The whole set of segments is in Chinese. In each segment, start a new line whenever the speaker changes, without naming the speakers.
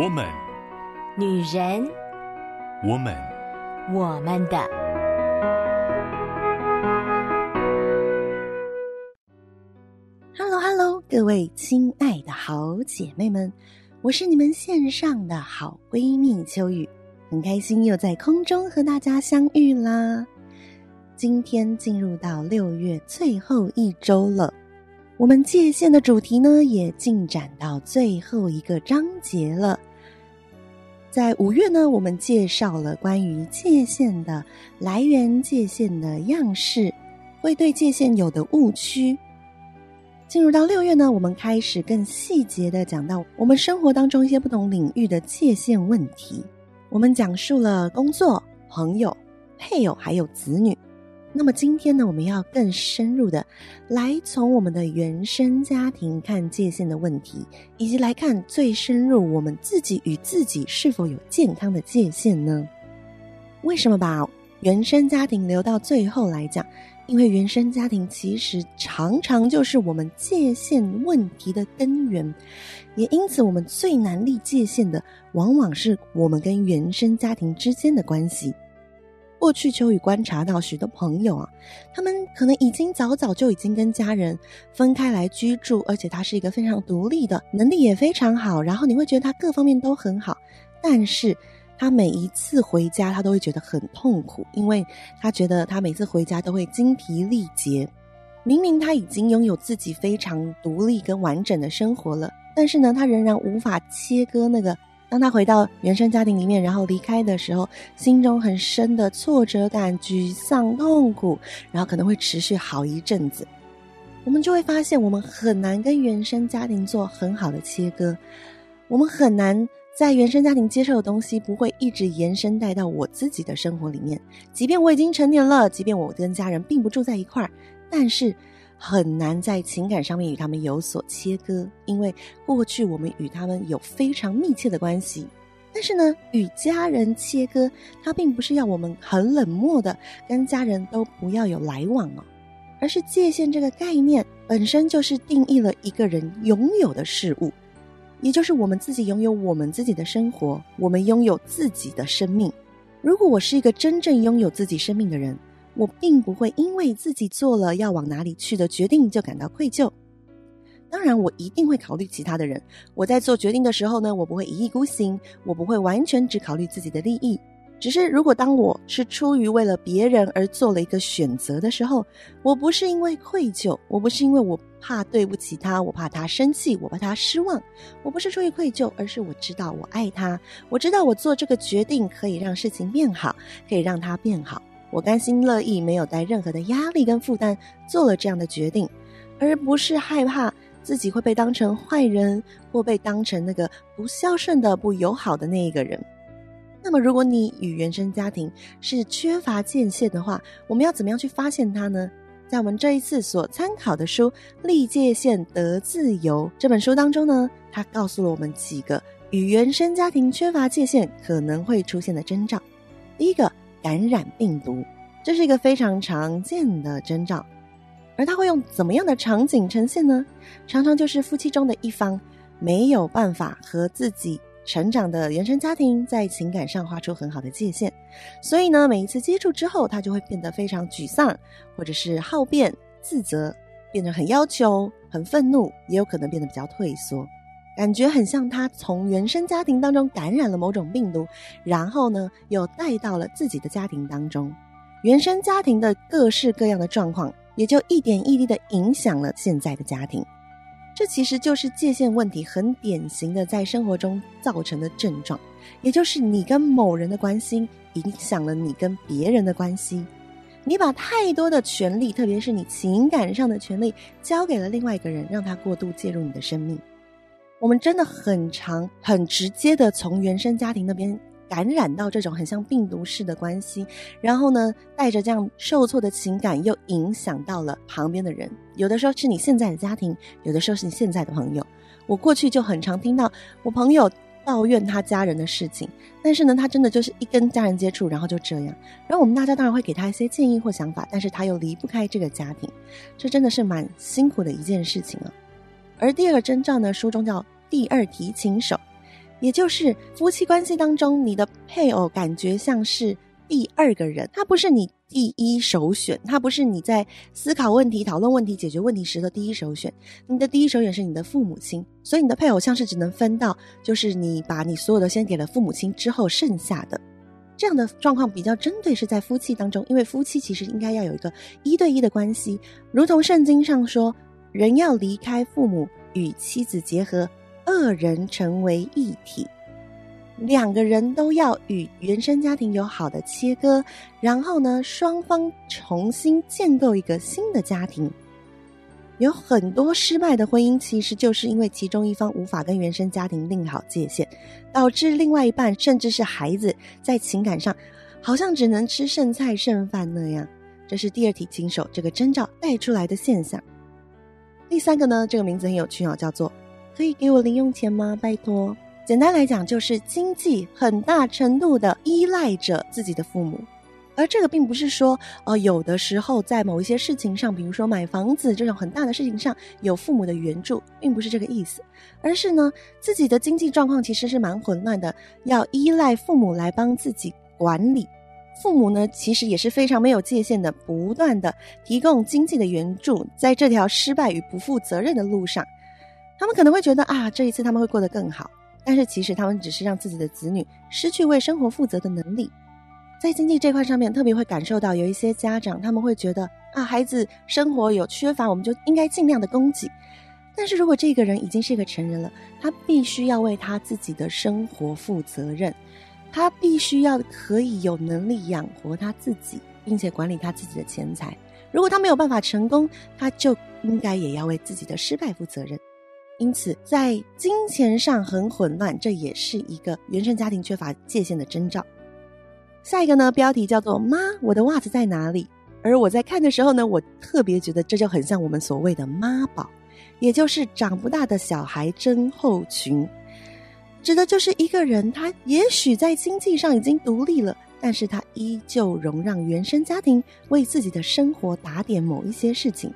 我们，
女人，
我们，
我们的。
Hello，Hello，各位亲爱的好姐妹们，我是你们线上的好闺蜜秋雨，很开心又在空中和大家相遇啦。今天进入到六月最后一周了。我们界限的主题呢，也进展到最后一个章节了。在五月呢，我们介绍了关于界限的来源、界限的样式，会对界限有的误区。进入到六月呢，我们开始更细节的讲到我们生活当中一些不同领域的界限问题。我们讲述了工作、朋友、配偶还有子女。那么今天呢，我们要更深入的来从我们的原生家庭看界限的问题，以及来看最深入我们自己与自己是否有健康的界限呢？为什么把原生家庭留到最后来讲？因为原生家庭其实常常就是我们界限问题的根源，也因此我们最难立界限的，往往是我们跟原生家庭之间的关系。过去秋雨观察到许多朋友啊，他们可能已经早早就已经跟家人分开来居住，而且他是一个非常独立的，能力也非常好，然后你会觉得他各方面都很好，但是他每一次回家，他都会觉得很痛苦，因为他觉得他每次回家都会精疲力竭。明明他已经拥有自己非常独立跟完整的生活了，但是呢，他仍然无法切割那个。当他回到原生家庭里面，然后离开的时候，心中很深的挫折感、沮丧、痛苦，然后可能会持续好一阵子。我们就会发现，我们很难跟原生家庭做很好的切割，我们很难在原生家庭接受的东西不会一直延伸带到我自己的生活里面。即便我已经成年了，即便我跟家人并不住在一块儿，但是。很难在情感上面与他们有所切割，因为过去我们与他们有非常密切的关系。但是呢，与家人切割，它并不是要我们很冷漠的跟家人都不要有来往哦，而是界限这个概念本身就是定义了一个人拥有的事物，也就是我们自己拥有我们自己的生活，我们拥有自己的生命。如果我是一个真正拥有自己生命的人，我并不会因为自己做了要往哪里去的决定就感到愧疚。当然，我一定会考虑其他的人。我在做决定的时候呢，我不会一意孤行，我不会完全只考虑自己的利益。只是，如果当我是出于为了别人而做了一个选择的时候，我不是因为愧疚，我不是因为我怕对不起他，我怕他生气，我怕他失望，我不是出于愧疚，而是我知道我爱他，我知道我做这个决定可以让事情变好，可以让他变好。我甘心乐意，没有带任何的压力跟负担，做了这样的决定，而不是害怕自己会被当成坏人，或被当成那个不孝顺的、不友好的那一个人。那么，如果你与原生家庭是缺乏界限的话，我们要怎么样去发现它呢？在我们这一次所参考的书《立界限得自由》这本书当中呢，它告诉了我们几个与原生家庭缺乏界限可能会出现的征兆。第一个。感染病毒，这是一个非常常见的征兆，而它会用怎么样的场景呈现呢？常常就是夫妻中的一方没有办法和自己成长的原生家庭在情感上画出很好的界限，所以呢，每一次接触之后，他就会变得非常沮丧，或者是好辩、自责，变得很要求、很愤怒，也有可能变得比较退缩。感觉很像他从原生家庭当中感染了某种病毒，然后呢，又带到了自己的家庭当中，原生家庭的各式各样的状况，也就一点一滴的影响了现在的家庭。这其实就是界限问题很典型的在生活中造成的症状，也就是你跟某人的关系影响了你跟别人的关系，你把太多的权利，特别是你情感上的权利，交给了另外一个人，让他过度介入你的生命。我们真的很常、很直接的从原生家庭那边感染到这种很像病毒式的关系，然后呢，带着这样受挫的情感，又影响到了旁边的人。有的时候是你现在的家庭，有的时候是你现在的朋友。我过去就很常听到我朋友抱怨他家人的事情，但是呢，他真的就是一跟家人接触，然后就这样。然后我们大家当然会给他一些建议或想法，但是他又离不开这个家庭，这真的是蛮辛苦的一件事情啊。而第二个征兆呢，书中叫第二提琴手。也就是夫妻关系当中，你的配偶感觉像是第二个人，他不是你第一首选，他不是你在思考问题、讨论问题、解决问题时的第一首选。你的第一首选是你的父母亲，所以你的配偶像是只能分到，就是你把你所有的先给了父母亲之后剩下的。这样的状况比较针对是在夫妻当中，因为夫妻其实应该要有一个一对一的关系，如同圣经上说，人要离开父母与妻子结合，二人成为一体。两个人都要与原生家庭有好的切割，然后呢，双方重新建构一个新的家庭。有很多失败的婚姻，其实就是因为其中一方无法跟原生家庭定好界限，导致另外一半甚至是孩子在情感上好像只能吃剩菜剩饭那样。这是第二题经手这个征兆带出来的现象。第三个呢，这个名字很有趣哦，叫做“可以给我零用钱吗？拜托”。简单来讲，就是经济很大程度的依赖着自己的父母，而这个并不是说，呃，有的时候在某一些事情上，比如说买房子这种很大的事情上有父母的援助，并不是这个意思，而是呢，自己的经济状况其实是蛮混乱的，要依赖父母来帮自己管理。父母呢，其实也是非常没有界限的，不断的提供经济的援助，在这条失败与不负责任的路上，他们可能会觉得啊，这一次他们会过得更好。但是其实他们只是让自己的子女失去为生活负责的能力，在经济这块上面特别会感受到有一些家长他们会觉得啊，孩子生活有缺乏，我们就应该尽量的供给。但是如果这个人已经是一个成人了，他必须要为他自己的生活负责任，他必须要可以有能力养活他自己，并且管理他自己的钱财。如果他没有办法成功，他就应该也要为自己的失败负责任。因此，在金钱上很混乱，这也是一个原生家庭缺乏界限的征兆。下一个呢，标题叫做“妈，我的袜子在哪里？”而我在看的时候呢，我特别觉得这就很像我们所谓的妈宝，也就是长不大的小孩症候群，指的就是一个人，他也许在经济上已经独立了，但是他依旧容让原生家庭为自己的生活打点某一些事情。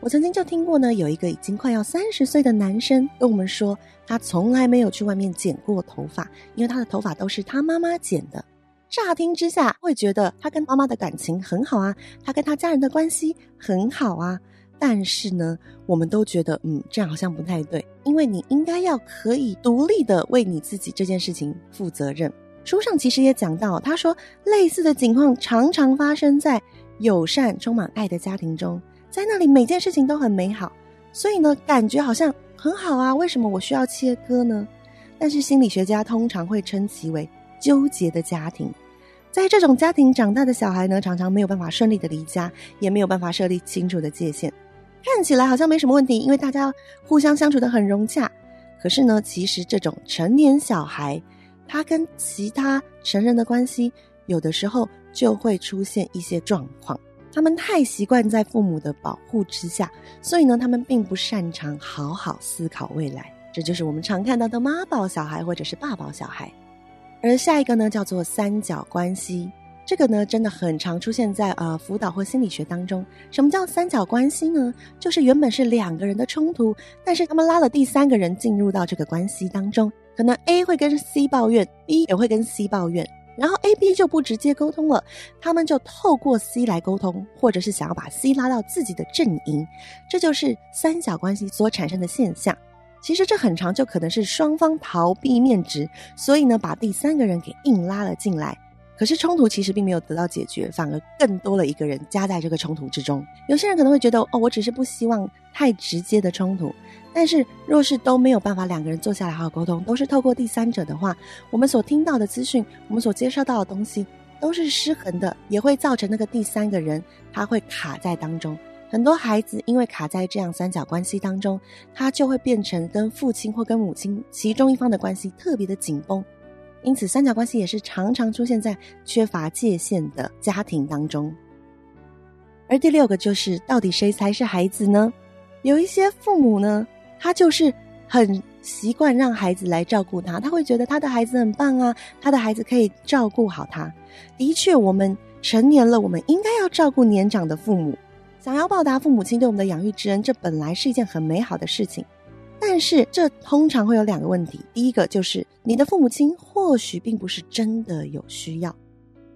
我曾经就听过呢，有一个已经快要三十岁的男生跟我们说，他从来没有去外面剪过头发，因为他的头发都是他妈妈剪的。乍听之下会觉得他跟妈妈的感情很好啊，他跟他家人的关系很好啊。但是呢，我们都觉得，嗯，这样好像不太对，因为你应该要可以独立的为你自己这件事情负责任。书上其实也讲到，他说类似的情况常常发生在友善、充满爱的家庭中。在那里，每件事情都很美好，所以呢，感觉好像很好啊。为什么我需要切割呢？但是心理学家通常会称其为纠结的家庭。在这种家庭长大的小孩呢，常常没有办法顺利的离家，也没有办法设立清楚的界限。看起来好像没什么问题，因为大家互相相处得很融洽。可是呢，其实这种成年小孩，他跟其他成人的关系，有的时候就会出现一些状况。他们太习惯在父母的保护之下，所以呢，他们并不擅长好好思考未来。这就是我们常看到的妈宝小孩或者是爸宝小孩。而下一个呢，叫做三角关系。这个呢，真的很常出现在呃辅导或心理学当中。什么叫三角关系呢？就是原本是两个人的冲突，但是他们拉了第三个人进入到这个关系当中。可能 A 会跟 C 抱怨，B 也会跟 C 抱怨。然后 A、B 就不直接沟通了，他们就透过 C 来沟通，或者是想要把 C 拉到自己的阵营，这就是三角关系所产生的现象。其实这很长就可能是双方逃避面值，所以呢，把第三个人给硬拉了进来。可是冲突其实并没有得到解决，反而更多了一个人加在这个冲突之中。有些人可能会觉得，哦，我只是不希望太直接的冲突。但是若是都没有办法两个人坐下来好好沟通，都是透过第三者的话，我们所听到的资讯，我们所接收到的东西都是失衡的，也会造成那个第三个人他会卡在当中。很多孩子因为卡在这样三角关系当中，他就会变成跟父亲或跟母亲其中一方的关系特别的紧绷。因此，三角关系也是常常出现在缺乏界限的家庭当中。而第六个就是，到底谁才是孩子呢？有一些父母呢，他就是很习惯让孩子来照顾他，他会觉得他的孩子很棒啊，他的孩子可以照顾好他。的确，我们成年了，我们应该要照顾年长的父母，想要报答父母亲对我们的养育之恩，这本来是一件很美好的事情。但是，这通常会有两个问题。第一个就是你的父母亲或许并不是真的有需要。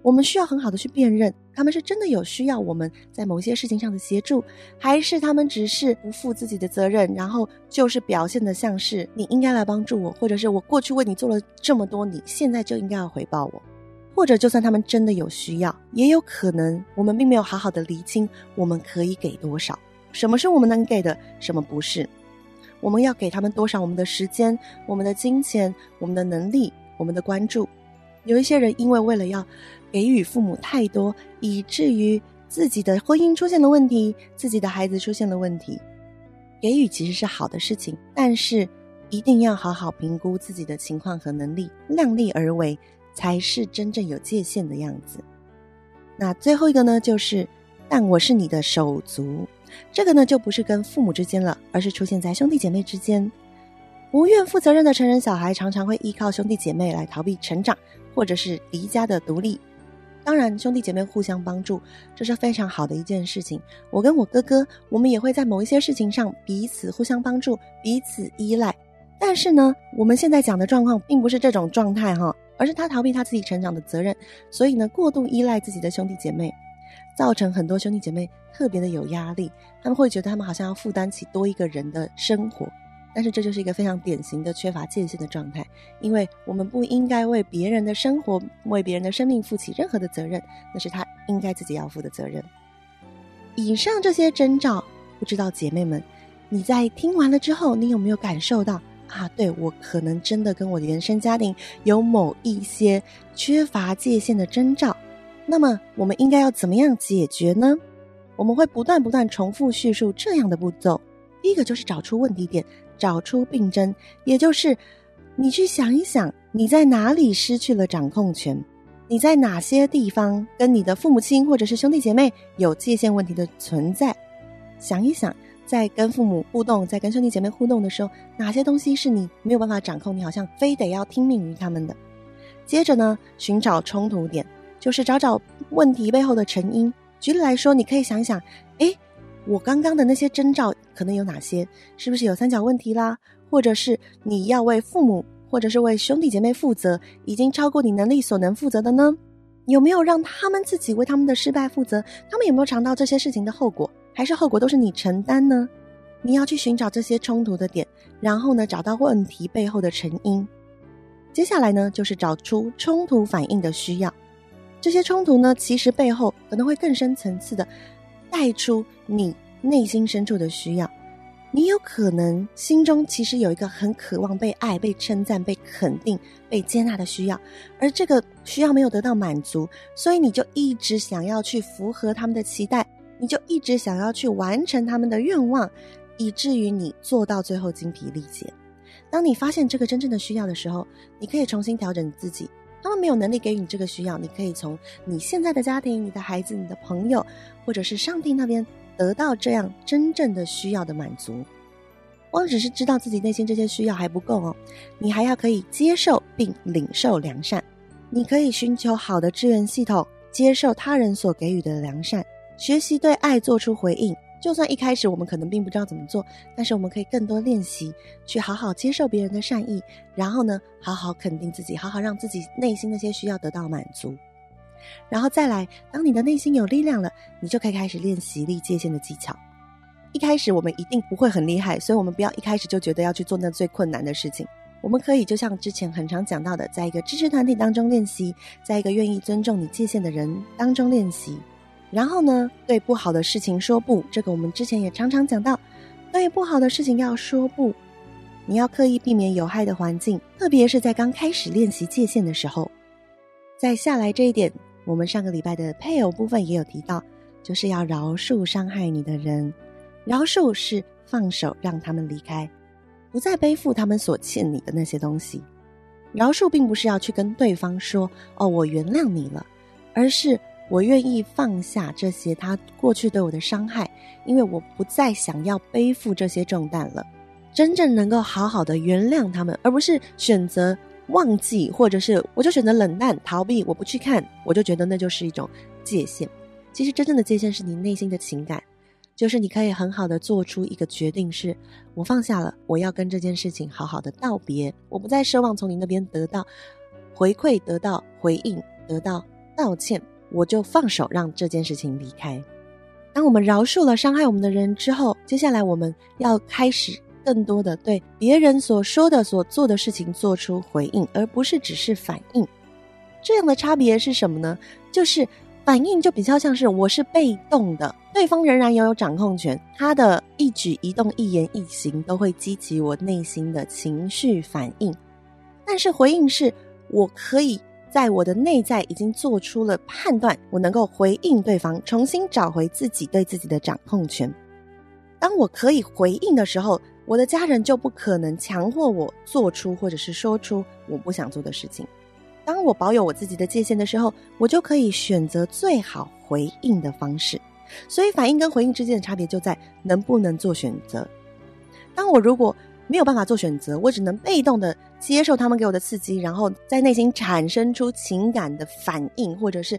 我们需要很好的去辨认，他们是真的有需要我们在某些事情上的协助，还是他们只是不负自己的责任，然后就是表现得像是你应该来帮助我，或者是我过去为你做了这么多，你现在就应该要回报我。或者就算他们真的有需要，也有可能我们并没有好好的厘清我们可以给多少，什么是我们能给的，什么不是，我们要给他们多少我们的时间、我们的金钱、我们的能力、我们的关注。有一些人因为为了要给予父母太多，以至于自己的婚姻出现了问题，自己的孩子出现了问题。给予其实是好的事情，但是一定要好好评估自己的情况和能力，量力而为，才是真正有界限的样子。那最后一个呢，就是但我是你的手足，这个呢就不是跟父母之间了，而是出现在兄弟姐妹之间。不愿负责任的成人小孩常常会依靠兄弟姐妹来逃避成长，或者是离家的独立。当然，兄弟姐妹互相帮助，这是非常好的一件事情。我跟我哥哥，我们也会在某一些事情上彼此互相帮助，彼此依赖。但是呢，我们现在讲的状况并不是这种状态哈，而是他逃避他自己成长的责任，所以呢，过度依赖自己的兄弟姐妹，造成很多兄弟姐妹特别的有压力，他们会觉得他们好像要负担起多一个人的生活。但是这就是一个非常典型的缺乏界限的状态，因为我们不应该为别人的生活、为别人的生命负起任何的责任，那是他应该自己要负的责任。以上这些征兆，不知道姐妹们，你在听完了之后，你有没有感受到啊？对，我可能真的跟我的原生家庭有某一些缺乏界限的征兆，那么我们应该要怎么样解决呢？我们会不断不断重复叙述这样的步骤，第一个就是找出问题点。找出病征，也就是你去想一想，你在哪里失去了掌控权？你在哪些地方跟你的父母亲或者是兄弟姐妹有界限问题的存在？想一想，在跟父母互动，在跟兄弟姐妹互动的时候，哪些东西是你没有办法掌控？你好像非得要听命于他们的。接着呢，寻找冲突点，就是找找问题背后的成因。举例来说，你可以想想，诶。我刚刚的那些征兆可能有哪些？是不是有三角问题啦？或者是你要为父母或者是为兄弟姐妹负责，已经超过你能力所能负责的呢？有没有让他们自己为他们的失败负责？他们有没有尝到这些事情的后果？还是后果都是你承担呢？你要去寻找这些冲突的点，然后呢，找到问题背后的成因。接下来呢，就是找出冲突反应的需要。这些冲突呢，其实背后可能会更深层次的。带出你内心深处的需要，你有可能心中其实有一个很渴望被爱、被称赞、被肯定、被接纳的需要，而这个需要没有得到满足，所以你就一直想要去符合他们的期待，你就一直想要去完成他们的愿望，以至于你做到最后精疲力竭。当你发现这个真正的需要的时候，你可以重新调整自己。他们没有能力给予你这个需要，你可以从你现在的家庭、你的孩子、你的朋友，或者是上帝那边得到这样真正的需要的满足。光只是知道自己内心这些需要还不够哦，你还要可以接受并领受良善。你可以寻求好的支援系统，接受他人所给予的良善，学习对爱做出回应。就算一开始我们可能并不知道怎么做，但是我们可以更多练习，去好好接受别人的善意，然后呢，好好肯定自己，好好让自己内心那些需要得到满足，然后再来，当你的内心有力量了，你就可以开始练习立界限的技巧。一开始我们一定不会很厉害，所以我们不要一开始就觉得要去做那最困难的事情。我们可以就像之前很常讲到的，在一个支持团体当中练习，在一个愿意尊重你界限的人当中练习。然后呢，对不好的事情说不，这个我们之前也常常讲到，对不好的事情要说不，你要刻意避免有害的环境，特别是在刚开始练习界限的时候。再下来这一点，我们上个礼拜的配偶部分也有提到，就是要饶恕伤害你的人，饶恕是放手让他们离开，不再背负他们所欠你的那些东西。饶恕并不是要去跟对方说，哦，我原谅你了，而是。我愿意放下这些他过去对我的伤害，因为我不再想要背负这些重担了。真正能够好好的原谅他们，而不是选择忘记，或者是我就选择冷淡逃避，我不去看，我就觉得那就是一种界限。其实真正的界限是你内心的情感，就是你可以很好的做出一个决定是，我放下了，我要跟这件事情好好的道别，我不再奢望从你那边得到回馈、得到回应、得到道歉，我就放手让这件事情离开。当我们饶恕了伤害我们的人之后，接下来我们要开始更多的对别人所说的、所做的事情做出回应，而不是只是反应。这样的差别是什么呢？就是反应就比较像是我是被动的，对方仍然拥有掌控权，他的一举一动、一言一行都会激起我内心的情绪反应。但是回应是我可以在我的内在已经做出了判断，我能够回应对方，重新找回自己对自己的掌控权。当我可以回应的时候，我的家人就不可能强迫我做出或者是说出我不想做的事情。当我保有我自己的界限的时候，我就可以选择最好回应的方式。所以，反应跟回应之间的差别就在能不能做选择。当我如果没有办法做选择，我只能被动的接受他们给我的刺激，然后在内心产生出情感的反应，或者是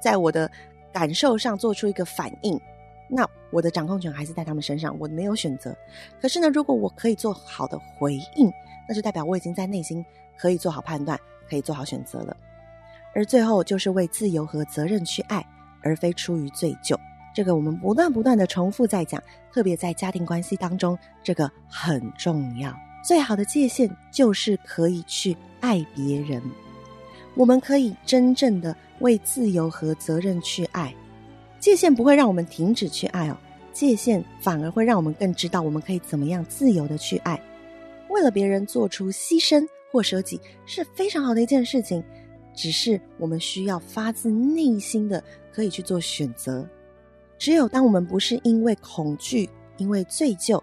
在我的感受上做出一个反应，那我的掌控权还是在他们身上，我没有选择。可是呢，如果我可以做好的回应，那就代表我已经在内心可以做好判断。可以做好选择了，而最后就是为自由和责任去爱，而非出于罪疚。这个我们不断不断的重复在讲，特别在家庭关系当中，这个很重要。最好的界限就是可以去爱别人，我们可以真正的为自由和责任去爱。界限不会让我们停止去爱哦，界限反而会让我们更知道我们可以怎么样自由的去爱，为了别人做出牺牲。或舍己是非常好的一件事情，只是我们需要发自内心的可以去做选择。只有当我们不是因为恐惧、因为罪疚，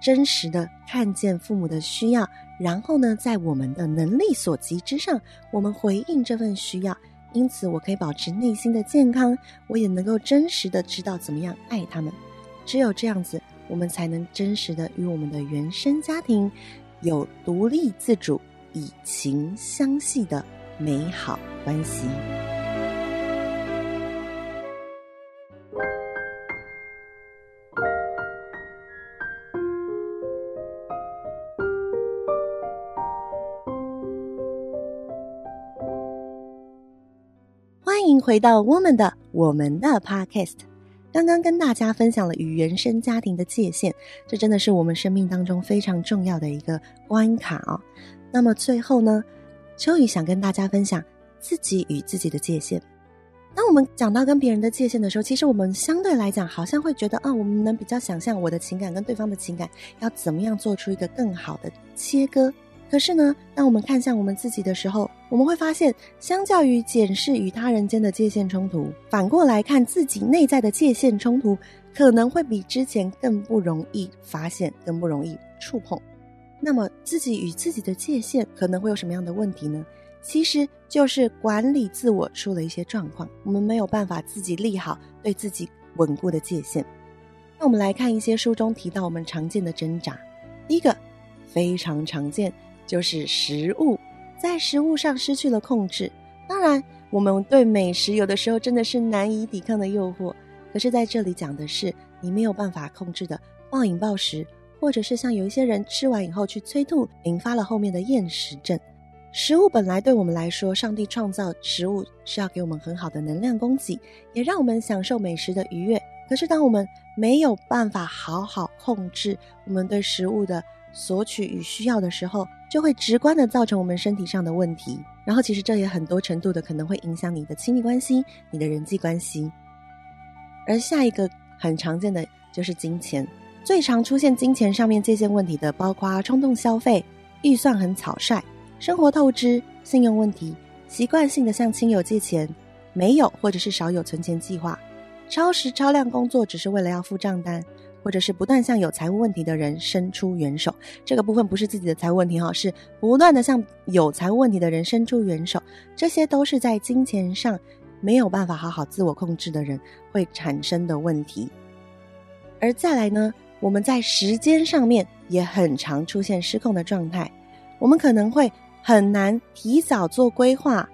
真实的看见父母的需要，然后呢，在我们的能力所及之上，我们回应这份需要。因此，我可以保持内心的健康，我也能够真实的知道怎么样爱他们。只有这样子，我们才能真实的与我们的原生家庭有独立自主。以情相系的美好关系。回到我们的我们的 Podcast。刚刚跟大家分享了与原生家庭的界限，这真的是我们生命当中非常重要的一个关卡哦。那么最后呢，秋雨想跟大家分享自己与自己的界限。当我们讲到跟别人的界限的时候，其实我们相对来讲好像会觉得，啊，我们能比较想象我的情感跟对方的情感要怎么样做出一个更好的切割。可是呢，当我们看向我们自己的时候，我们会发现，相较于检视与他人间的界限冲突，反过来看自己内在的界限冲突，可能会比之前更不容易发现，更不容易触碰。那么自己与自己的界限可能会有什么样的问题呢？其实就是管理自我出了一些状况，我们没有办法自己立好对自己稳固的界限。那我们来看一些书中提到我们常见的挣扎。第一个非常常见就是食物，在食物上失去了控制。当然，我们对美食有的时候真的是难以抵抗的诱惑。可是在这里讲的是你没有办法控制的暴饮暴食。或者是像有一些人吃完以后去催吐，引发了后面的厌食症。食物本来对我们来说，上帝创造食物是要给我们很好的能量供给，也让我们享受美食的愉悦。可是当我们没有办法好好控制我们对食物的索取与需要的时候，就会直观的造成我们身体上的问题。然后其实这也很多程度的可能会影响你的亲密关系、你的人际关系。而下一个很常见的就是金钱。最常出现金钱上面界限问题的，包括冲动消费、预算很草率、生活透支、信用问题、习惯性的向亲友借钱、没有或者是少有存钱计划、超时超量工作只是为了要付账单，或者是不断向有财务问题的人伸出援手。这个部分不是自己的财务问题哈，是不断的向有财务问题的人伸出援手。这些都是在金钱上没有办法好好自我控制的人会产生的问题。而再来呢？我们在时间上面也很常出现失控的状态，我们可能会很难提早做规划，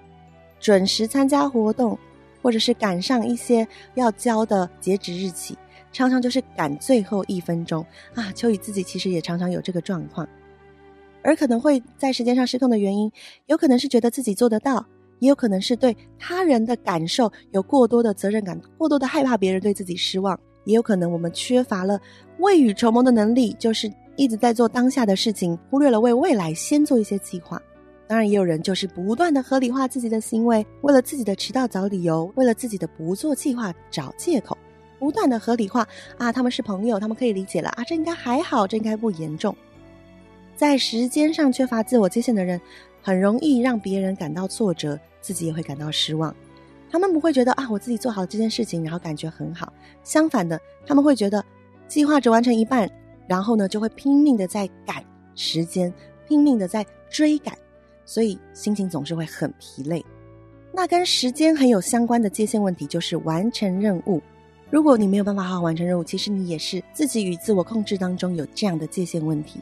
准时参加活动，或者是赶上一些要交的截止日期。常常就是赶最后一分钟啊。秋雨自己其实也常常有这个状况，而可能会在时间上失控的原因，有可能是觉得自己做得到，也有可能是对他人的感受有过多的责任感，过多的害怕别人对自己失望，也有可能我们缺乏了未雨绸缪的能力，就是一直在做当下的事情，忽略了为未来先做一些计划。当然，也有人就是不断的合理化自己的行为，为了自己的迟到找理由，为了自己的不做计划找借口，不断的合理化啊，他们是朋友，他们可以理解了啊，这应该还好，这应该不严重。在时间上缺乏自我界限的人，很容易让别人感到挫折，自己也会感到失望。他们不会觉得啊，我自己做好这件事情，然后感觉很好。相反的，他们会觉得计划只完成一半，然后呢，就会拼命的在赶时间，拼命的在追赶。所以心情总是会很疲累。那跟时间很有相关的界限问题就是完成任务。如果你没有办法好好完成任务，其实你也是自己与自我控制当中有这样的界限问题。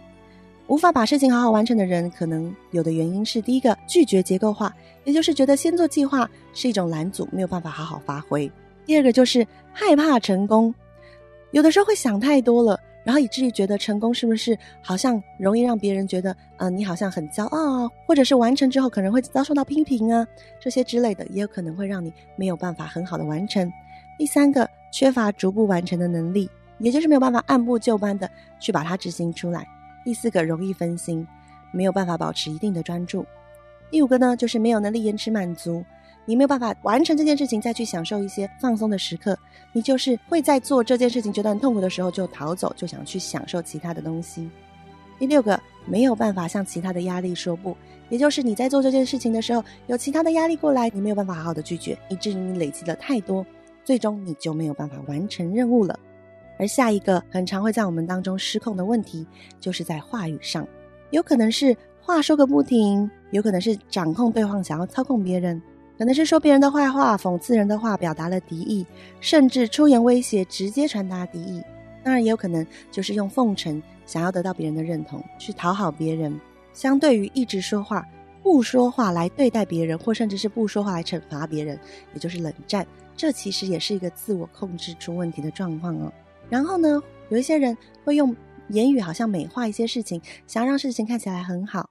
无法把事情好好完成的人，可能有的原因是：第一个，拒绝结构化，也就是觉得先做计划是一种拦阻，没有办法好好发挥；第二个就是害怕成功，有的时候会想太多了。然后以至于觉得成功是不是好像容易让别人觉得，嗯、你好像很骄傲啊，或者是完成之后可能会遭受到批评啊，这些之类的，也有可能会让你没有办法很好的完成。第三个，缺乏逐步完成的能力，也就是没有办法按部就班的去把它执行出来。第四个，容易分心，没有办法保持一定的专注。第五个呢，就是没有能力延迟满足。你没有办法完成这件事情，再去享受一些放松的时刻，你就是会在做这件事情觉得很痛苦的时候就逃走，就想去享受其他的东西。第六个，没有办法向其他的压力说不，也就是你在做这件事情的时候，有其他的压力过来，你没有办法好好的拒绝，以至于你累积了太多，最终你就没有办法完成任务了。而下一个很常会在我们当中失控的问题，就是在话语上，有可能是话说个不停，有可能是掌控对方，想要操控别人。可能是说别人的坏话、讽刺人的话，表达了敌意，甚至出言威胁，直接传达敌意。当然，也有可能就是用奉承，想要得到别人的认同，去讨好别人。相对于一直说话、不说话来对待别人，或甚至是不说话来惩罚别人，也就是冷战。这其实也是一个自我控制出问题的状况哦。然后呢，有一些人会用言语好像美化一些事情，想让事情看起来很好，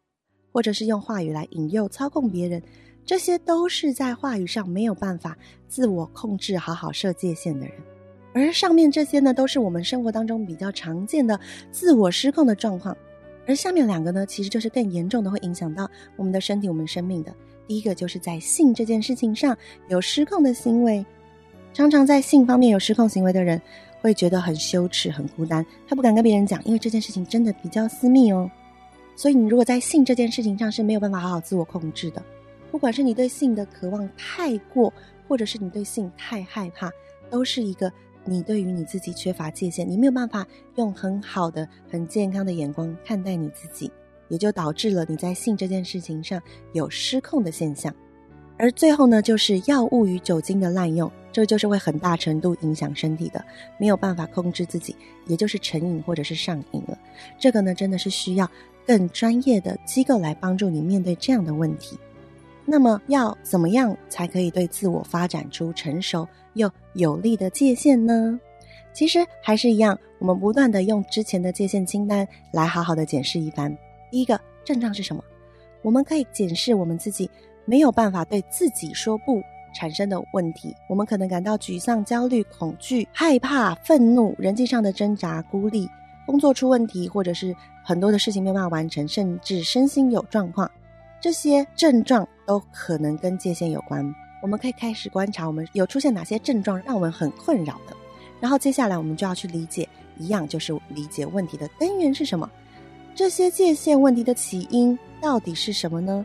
或者是用话语来引诱、操控别人。这些都是在话语上没有办法自我控制、好好设界限的人，而上面这些呢，都是我们生活当中比较常见的自我失控的状况。而下面两个呢，其实就是更严重的，会影响到我们的身体、我们生命的。第一个就是在性这件事情上有失控的行为，常常在性方面有失控行为的人，会觉得很羞耻、很孤单，他不敢跟别人讲，因为这件事情真的比较私密哦。所以你如果在性这件事情上是没有办法好好自我控制的。不管是你对性的渴望太过，或者是你对性太害怕，都是一个你对于你自己缺乏界限，你没有办法用很好的、很健康的眼光看待你自己，也就导致了你在性这件事情上有失控的现象。而最后呢，就是药物与酒精的滥用，这就是会很大程度影响身体的，没有办法控制自己，也就是成瘾或者是上瘾了。这个呢，真的是需要更专业的机构来帮助你面对这样的问题。那么要怎么样才可以对自我发展出成熟又有力的界限呢？其实还是一样，我们不断的用之前的界限清单来好好的检视一番。第一个症状是什么？我们可以检视我们自己没有办法对自己说不产生的问题。我们可能感到沮丧、焦虑、恐惧、害怕、愤怒，人际上的挣扎、孤立，工作出问题，或者是很多的事情没办法完成，甚至身心有状况。这些症状都可能跟界限有关，我们可以开始观察我们有出现哪些症状让我们很困扰的，然后接下来我们就要去理解，一样就是理解问题的根源是什么。这些界限问题的起因到底是什么呢？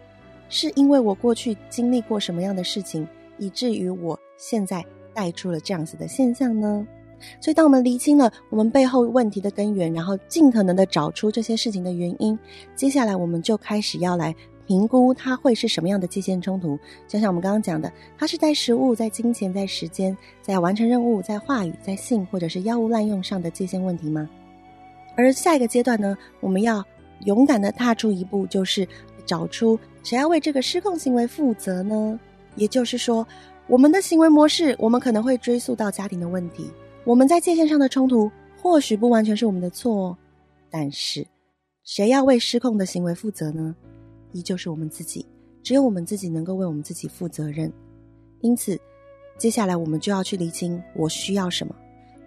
是因为我过去经历过什么样的事情，以至于我现在带出了这样子的现象呢？所以，当我们厘清了我们背后问题的根源，然后尽可能的找出这些事情的原因，接下来我们就开始要来。评估它会是什么样的界限冲突？就像我们刚刚讲的，它是在食物、在金钱、在时间、在完成任务、在话语、在性或者是药物滥用上的界限问题吗？而下一个阶段呢，我们要勇敢的踏出一步，就是找出谁要为这个失控行为负责呢？也就是说，我们的行为模式，我们可能会追溯到家庭的问题，我们在界限上的冲突，或许不完全是我们的错，但是谁要为失控的行为负责呢？依旧是我们自己。只有我们自己能够为我们自己负责任。因此，接下来我们就要去厘清我需要什么。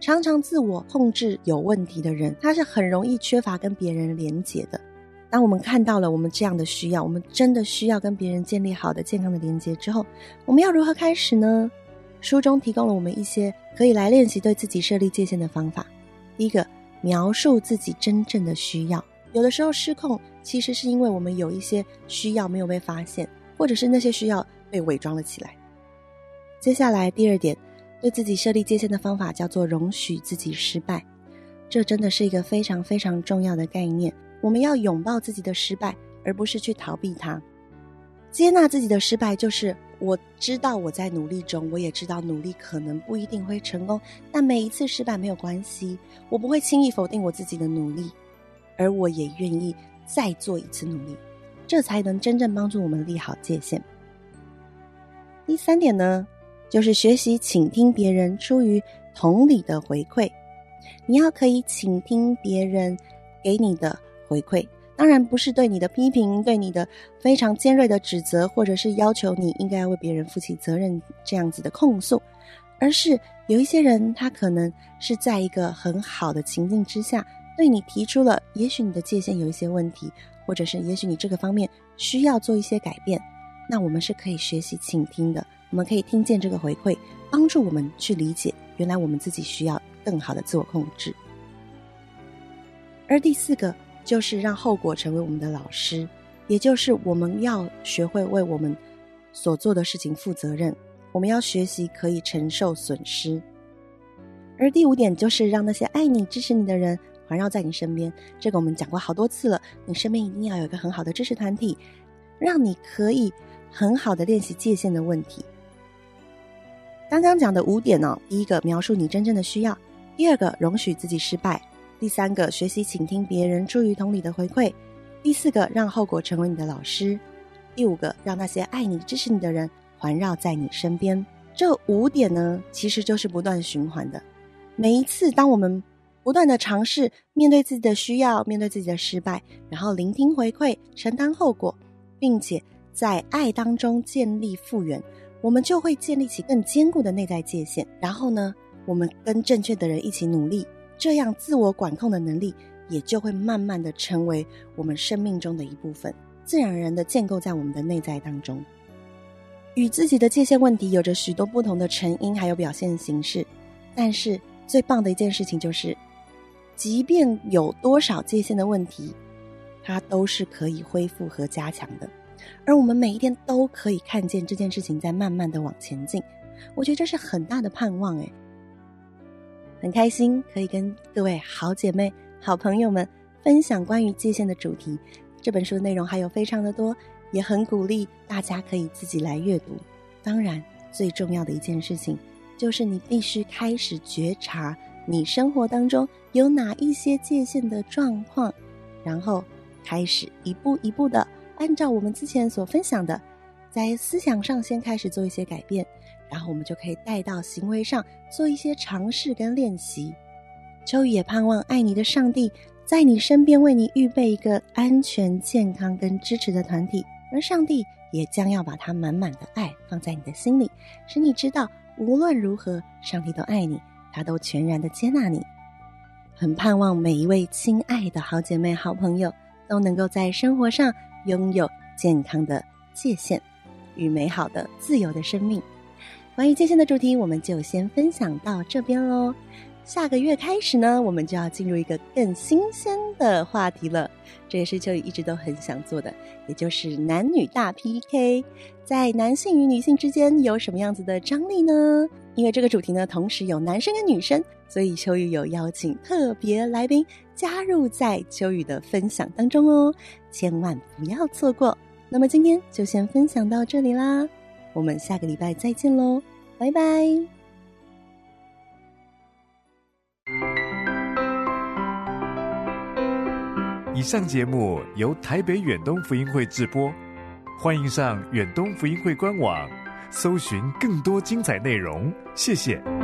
常常自我控制有问题的人，他是很容易缺乏跟别人连结的。当我们看到了我们这样的需要，我们真的需要跟别人建立好的健康的连结之后，我们要如何开始呢？书中提供了我们一些可以来练习对自己设立界限的方法。第一个，描述自己真正的需要。有的时候失控，其实是因为我们有一些需要没有被发现，或者是那些需要被伪装了起来。接下来第二点，对自己设立界限的方法叫做容许自己失败。这真的是一个非常非常重要的概念。我们要拥抱自己的失败，而不是去逃避它。接纳自己的失败，就是我知道我在努力中，我也知道努力可能不一定会成功，但每一次失败没有关系，我不会轻易否定我自己的努力，而我也愿意再做一次努力，这才能真正帮助我们立好界限。第三点呢，就是学习倾听别人出于同理的回馈，你要可以倾听别人给你的回馈。当然不是对你的批评，对你的非常尖锐的指责，或者是要求你应该要为别人负起责任这样子的控诉，而是有一些人，他可能是在一个很好的情境之下，对你提出了，也许你的界限有一些问题，或者是也许你这个方面需要做一些改变，那我们是可以学习倾听的，我们可以听见这个回馈，帮助我们去理解，原来我们自己需要更好的自我控制。而第四个。就是让后果成为我们的老师，也就是我们要学会为我们所做的事情负责任。我们要学习可以承受损失。而第五点就是让那些爱你、支持你的人环绕在你身边。这个我们讲过好多次了，你身边一定要有一个很好的支持团体，让你可以很好的练习界限的问题。刚刚讲的五点哦，第一个描述你真正的需要，第二个容许自己失败。第三个，学习倾听别人出于同理的回馈；第四个，让后果成为你的老师；第五个，让那些爱你、支持你的人环绕在你身边。这五点呢，其实就是不断循环的。每一次，当我们不断的尝试面对自己的需要，面对自己的失败，然后聆听回馈，承担后果，并且在爱当中建立复原，我们就会建立起更坚固的内在界限。然后呢，我们跟正确的人一起努力。这样自我管控的能力也就会慢慢的成为我们生命中的一部分，自然而然的建构在我们的内在当中。与自己的界限问题有着许多不同的成因，还有表现形式。但是最棒的一件事情就是，即便有多少界限的问题，它都是可以恢复和加强的。而我们每一天都可以看见这件事情在慢慢的往前进。我觉得这是很大的盼望，诶。很开心可以跟各位好姐妹、好朋友们分享关于界限的主题。这本书的内容还有非常的多，也很鼓励大家可以自己来阅读。当然，最重要的一件事情就是你必须开始觉察你生活当中有哪一些界限的状况，然后开始一步一步的按照我们之前所分享的，在思想上先开始做一些改变。然后我们就可以带到行为上做一些尝试跟练习。秋雨也盼望爱你的上帝在你身边为你预备一个安全、健康跟支持的团体，而上帝也将要把他满满的爱放在你的心里，使你知道无论如何，上帝都爱你，他都全然的接纳你。很盼望每一位亲爱的好姐妹、好朋友都能够在生活上拥有健康的界限与美好的自由的生命。关于界限的主题，我们就先分享到这边喽。下个月开始呢，我们就要进入一个更新鲜的话题了。这也是秋雨一直都很想做的，也就是男女大 PK。在男性与女性之间有什么样子的张力呢？因为这个主题呢，同时有男生跟女生，所以秋雨有邀请特别来宾加入在秋雨的分享当中哦，千万不要错过。那么今天就先分享到这里啦。我们下个礼拜再见喽，拜拜！
以上节目由台北远东福音会制播，欢迎上远东福音会官网，搜寻更多精彩内容。谢谢。